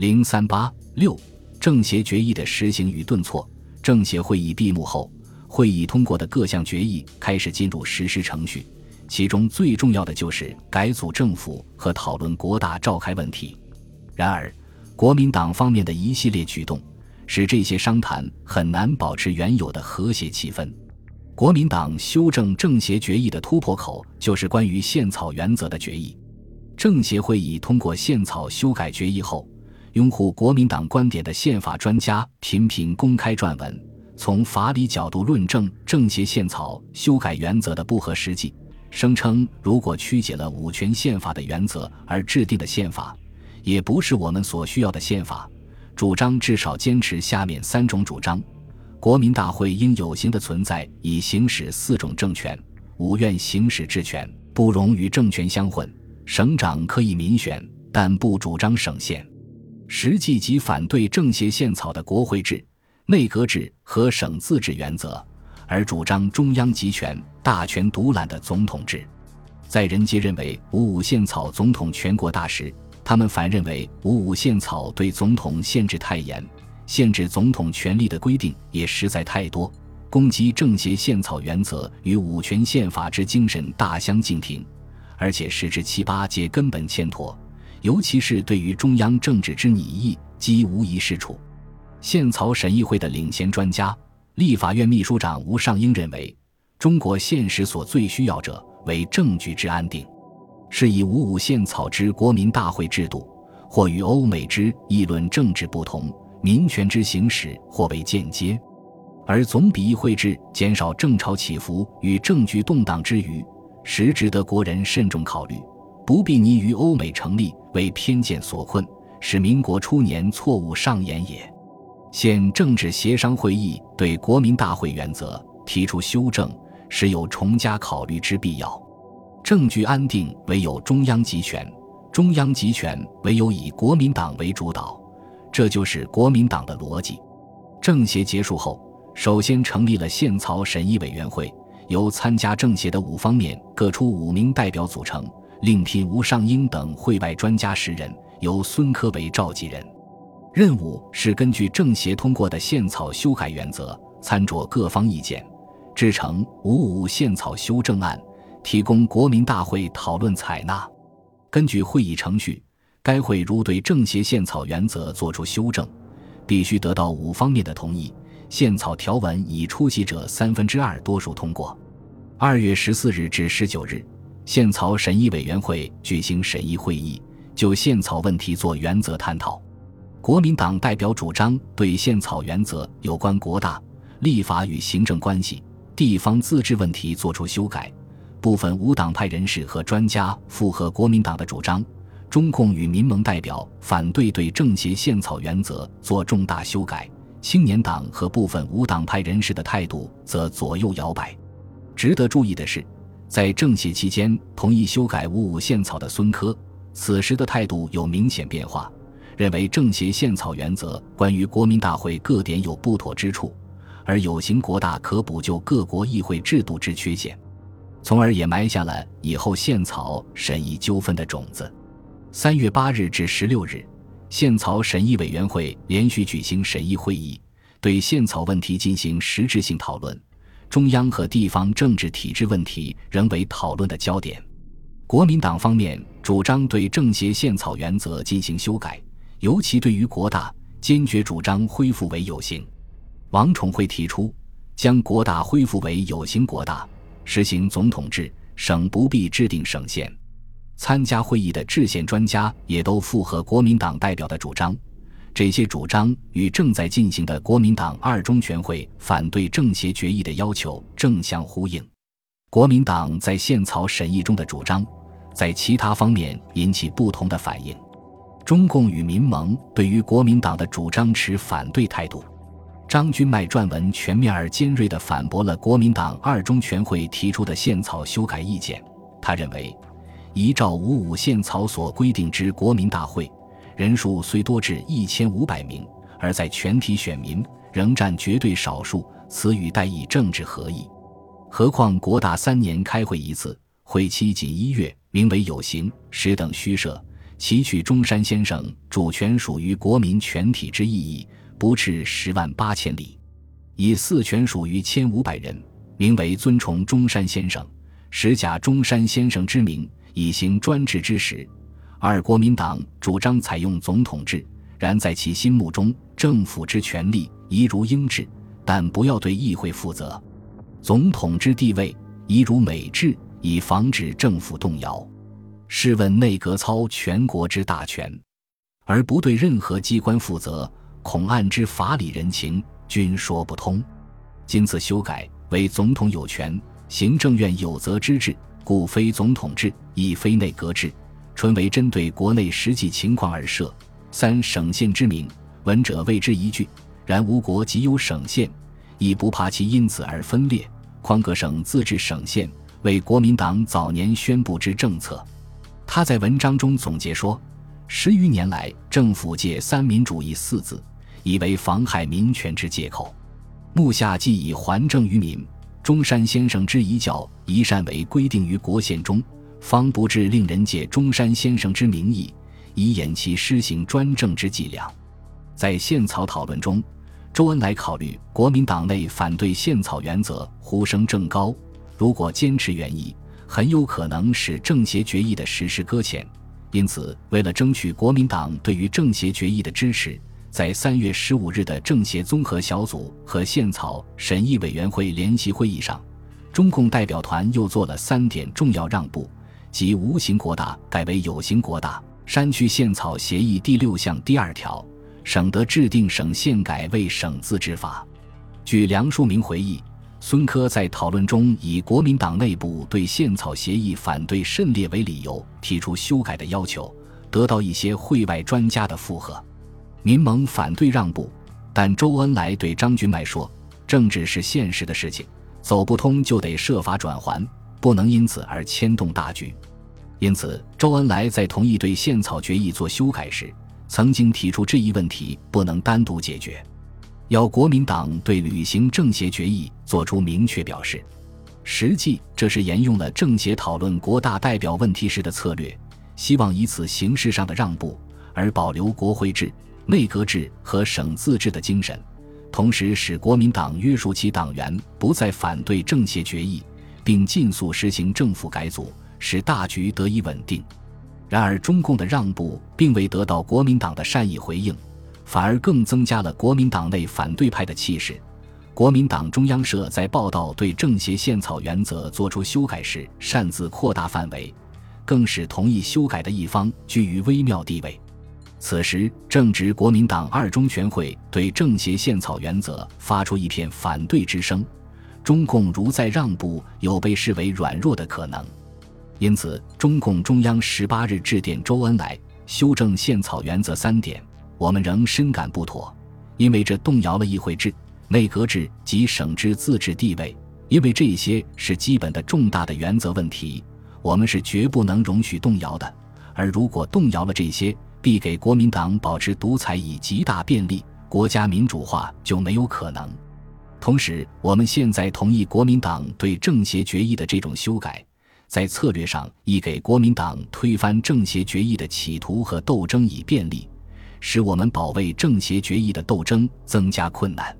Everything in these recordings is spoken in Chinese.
零三八六政协决议的实行与顿挫。政协会议闭幕后，会议通过的各项决议开始进入实施程序，其中最重要的就是改组政府和讨论国大召开问题。然而，国民党方面的一系列举动，使这些商谈很难保持原有的和谐气氛。国民党修正政协决议的突破口，就是关于宪草原则的决议。政协会议通过宪草修改决议后，拥护国民党观点的宪法专家频频公开撰文，从法理角度论证政协宪草修改原则的不合实际，声称如果曲解了五权宪法的原则而制定的宪法。也不是我们所需要的宪法，主张至少坚持下面三种主张：国民大会应有形的存在，以行使四种政权；五院行使治权，不容与政权相混；省长可以民选，但不主张省县。实际即反对政协宪草的国会制、内阁制和省自治原则，而主张中央集权、大权独揽的总统制。在人皆认为五五宪草总统全国大时，他们反认为五五宪草对总统限制太严，限制总统权力的规定也实在太多，攻击政协宪草原则与五权宪法之精神大相径庭，而且十之七八皆根本欠妥，尤其是对于中央政治之拟议，几无一是处。宪草审议会的领衔专家、立法院秘书长吴尚英认为，中国现实所最需要者为政局之安定。是以五五宪草之国民大会制度，或与欧美之议论政治不同，民权之行使或为间接；而总比议会制减少政朝起伏与政局动荡之余，实值得国人慎重考虑，不必泥于欧美成立为偏见所困，使民国初年错误上演也。现政治协商会议对国民大会原则提出修正，实有重加考虑之必要。政局安定唯有中央集权，中央集权唯有以国民党为主导，这就是国民党的逻辑。政协结束后，首先成立了宪草审议委员会，由参加政协的五方面各出五名代表组成，另聘吴尚英等会外专家十人，由孙科为召集人。任务是根据政协通过的宪草修改原则，参酌各方意见，制成五五宪草修正案。提供国民大会讨论采纳。根据会议程序，该会如对政协宪草原则作出修正，必须得到五方面的同意，宪草条文以出席者三分之二多数通过。二月十四日至十九日，宪草审议委员会举行审议会议，就宪草问题做原则探讨。国民党代表主张对宪草原则有关国大、立法与行政关系、地方自治问题作出修改。部分无党派人士和专家附和国民党的主张，中共与民盟代表反对对政协宪草原则做重大修改，青年党和部分无党派人士的态度则左右摇摆。值得注意的是，在政协期间同意修改五五宪草的孙科，此时的态度有明显变化，认为政协宪草原则关于国民大会各点有不妥之处，而有形国大可补救各国议会制度之缺陷。从而也埋下了以后宪草审议纠纷的种子。三月八日至十六日，宪草审议委员会连续举行审议会议，对宪草问题进行实质性讨论。中央和地方政治体制问题仍为讨论的焦点。国民党方面主张对政协宪草原则进行修改，尤其对于国大，坚决主张恢复为有形。王宠惠提出将国大恢复为有形国大。实行总统制，省不必制定省县。参加会议的制宪专家也都附和国民党代表的主张。这些主张与正在进行的国民党二中全会反对政协决议的要求正相呼应。国民党在宪草审议中的主张，在其他方面引起不同的反应。中共与民盟对于国民党的主张持反对态度。张君迈撰文全面而尖锐地反驳了国民党二中全会提出的宪草修改意见。他认为，依照五五宪草所规定之国民大会，人数虽多至一千五百名，而在全体选民仍占绝对少数，此与代议政治合意。何况国大三年开会一次，会期仅一月，名为有形，实等虚设，其取中山先生主权属于国民全体之意义，不至十万八千里。以四权属于千五百人，名为尊崇中山先生，实假中山先生之名，以行专制之实。二国民党主张采用总统制，然在其心目中，政府之权力宜如英制，但不要对议会负责。总统之地位宜如美制，以防止政府动摇。试问内阁操全国之大权，而不对任何机关负责，恐案之法理人情均说不通。今次修改为总统有权，行政院有责之制，故非总统制，亦非内阁制，纯为针对国内实际情况而设。三省县之名，闻者谓之一句，然吴国即有省县，亦不怕其因此而分裂。匡各省自治省县，为国民党早年宣布之政策。他在文章中总结说：“十余年来，政府借‘三民主义’四字，以为妨害民权之借口。目下既以还政于民，中山先生之遗教遗善为规定于国宪中，方不至令人借中山先生之名义，以掩其施行专政之伎俩。”在宪草讨论中，周恩来考虑国民党内反对宪草原则呼声正高，如果坚持原意。很有可能使政协决议的实施搁浅，因此，为了争取国民党对于政协决议的支持，在三月十五日的政协综合小组和宪草审议委员会联席会议上，中共代表团又做了三点重要让步：即无形国大改为有形国大，删去宪草协议第六项第二条，省得制定省宪改为省自治法。据梁漱溟回忆。孙科在讨论中以国民党内部对宪草协议反对甚烈为理由，提出修改的要求，得到一些会外专家的附和。民盟反对让步，但周恩来对张君迈说：“政治是现实的事情，走不通就得设法转还，不能因此而牵动大局。”因此，周恩来在同意对宪草决议做修改时，曾经提出这一问题不能单独解决。要国民党对履行政协决议作出明确表示，实际这是沿用了政协讨论国大代表问题时的策略，希望以此形式上的让步而保留国会制、内阁制和省自治的精神，同时使国民党约束其党员不再反对政协决议，并尽速实行政府改组，使大局得以稳定。然而，中共的让步并未得到国民党的善意回应。反而更增加了国民党内反对派的气势。国民党中央社在报道对政协宪草原则作出修改时，擅自扩大范围，更使同意修改的一方居于微妙地位。此时正值国民党二中全会对政协宪草原则发出一片反对之声，中共如再让步，有被视为软弱的可能。因此，中共中央十八日致电周恩来，修正宪草原则三点。我们仍深感不妥，因为这动摇了议会制、内阁制及省制自治地位。因为这些是基本的重大的原则问题，我们是绝不能容许动摇的。而如果动摇了这些，必给国民党保持独裁以极大便利，国家民主化就没有可能。同时，我们现在同意国民党对政协决议的这种修改，在策略上亦给国民党推翻政协决议的企图和斗争以便利。使我们保卫政协决议的斗争增加困难，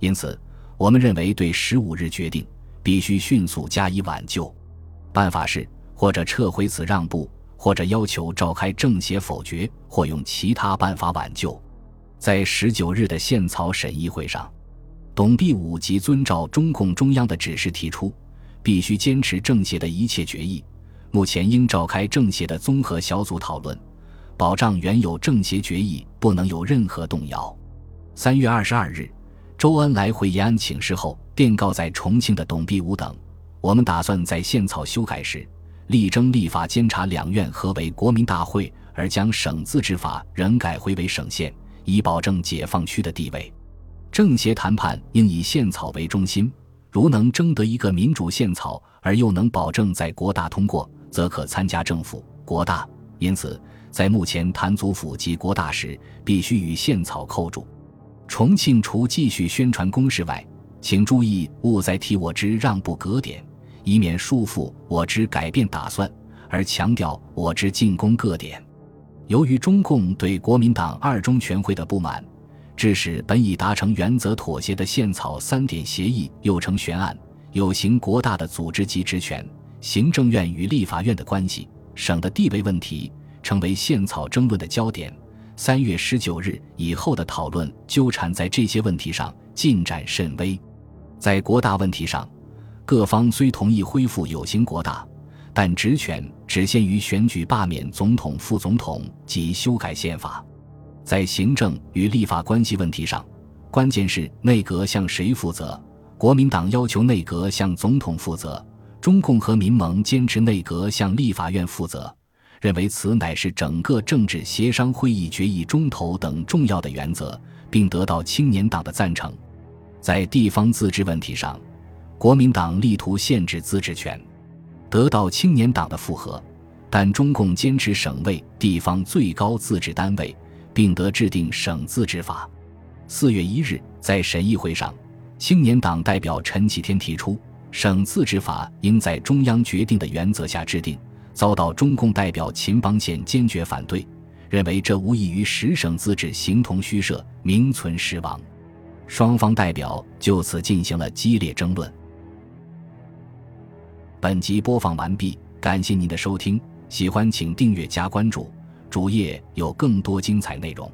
因此，我们认为对十五日决定必须迅速加以挽救。办法是，或者撤回此让步，或者要求召开政协否决，或用其他办法挽救。在十九日的宪草审议会上，董必武即遵照中共中央的指示提出，必须坚持政协的一切决议，目前应召开政协的综合小组讨论。保障原有政协决议不能有任何动摇。三月二十二日，周恩来回延安请示后，电告在重庆的董必武等：“我们打算在宪草修改时，力争立法监察两院合为国民大会，而将省自治法仍改回为省县，以保证解放区的地位。政协谈判应以宪草为中心，如能争得一个民主宪草，而又能保证在国大通过，则可参加政府国大。因此。”在目前谈祖府及国大时，必须与宪草扣住。重庆除继续宣传攻势外，请注意勿再替我之让步格点，以免束缚我之改变打算，而强调我之进攻各点。由于中共对国民党二中全会的不满，致使本已达成原则妥协的宪草三点协议又成悬案。有形国大的组织及职权、行政院与立法院的关系、省的地位问题，成为宪草争论的焦点。三月十九日以后的讨论纠缠在这些问题上，进展甚微。在国大问题上，各方虽同意恢复有形国大，但职权只限于选举、罢免总统、副总统及修改宪法。在行政与立法关系问题上，关键是内阁向谁负责。国民党要求内阁向总统负责，中共和民盟坚持内阁向立法院负责，认为此乃是整个政治协商会议决议中头等重要的原则，并得到青年党的赞成。在地方自治问题上，国民党力图限制自治权，得到青年党的附和，但中共坚持省为地方最高自治单位，并得制定省自治法。四月一日，在审议会上。青年党代表陈启天提出，省自治法应在中央决定的原则下制定，遭到中共代表秦邦宪坚决反对，认为这无异于使省自治形同虚设，名存实亡。双方代表就此进行了激烈争论。本集播放完毕，感谢您的收听，喜欢请订阅加关注，主页有更多精彩内容。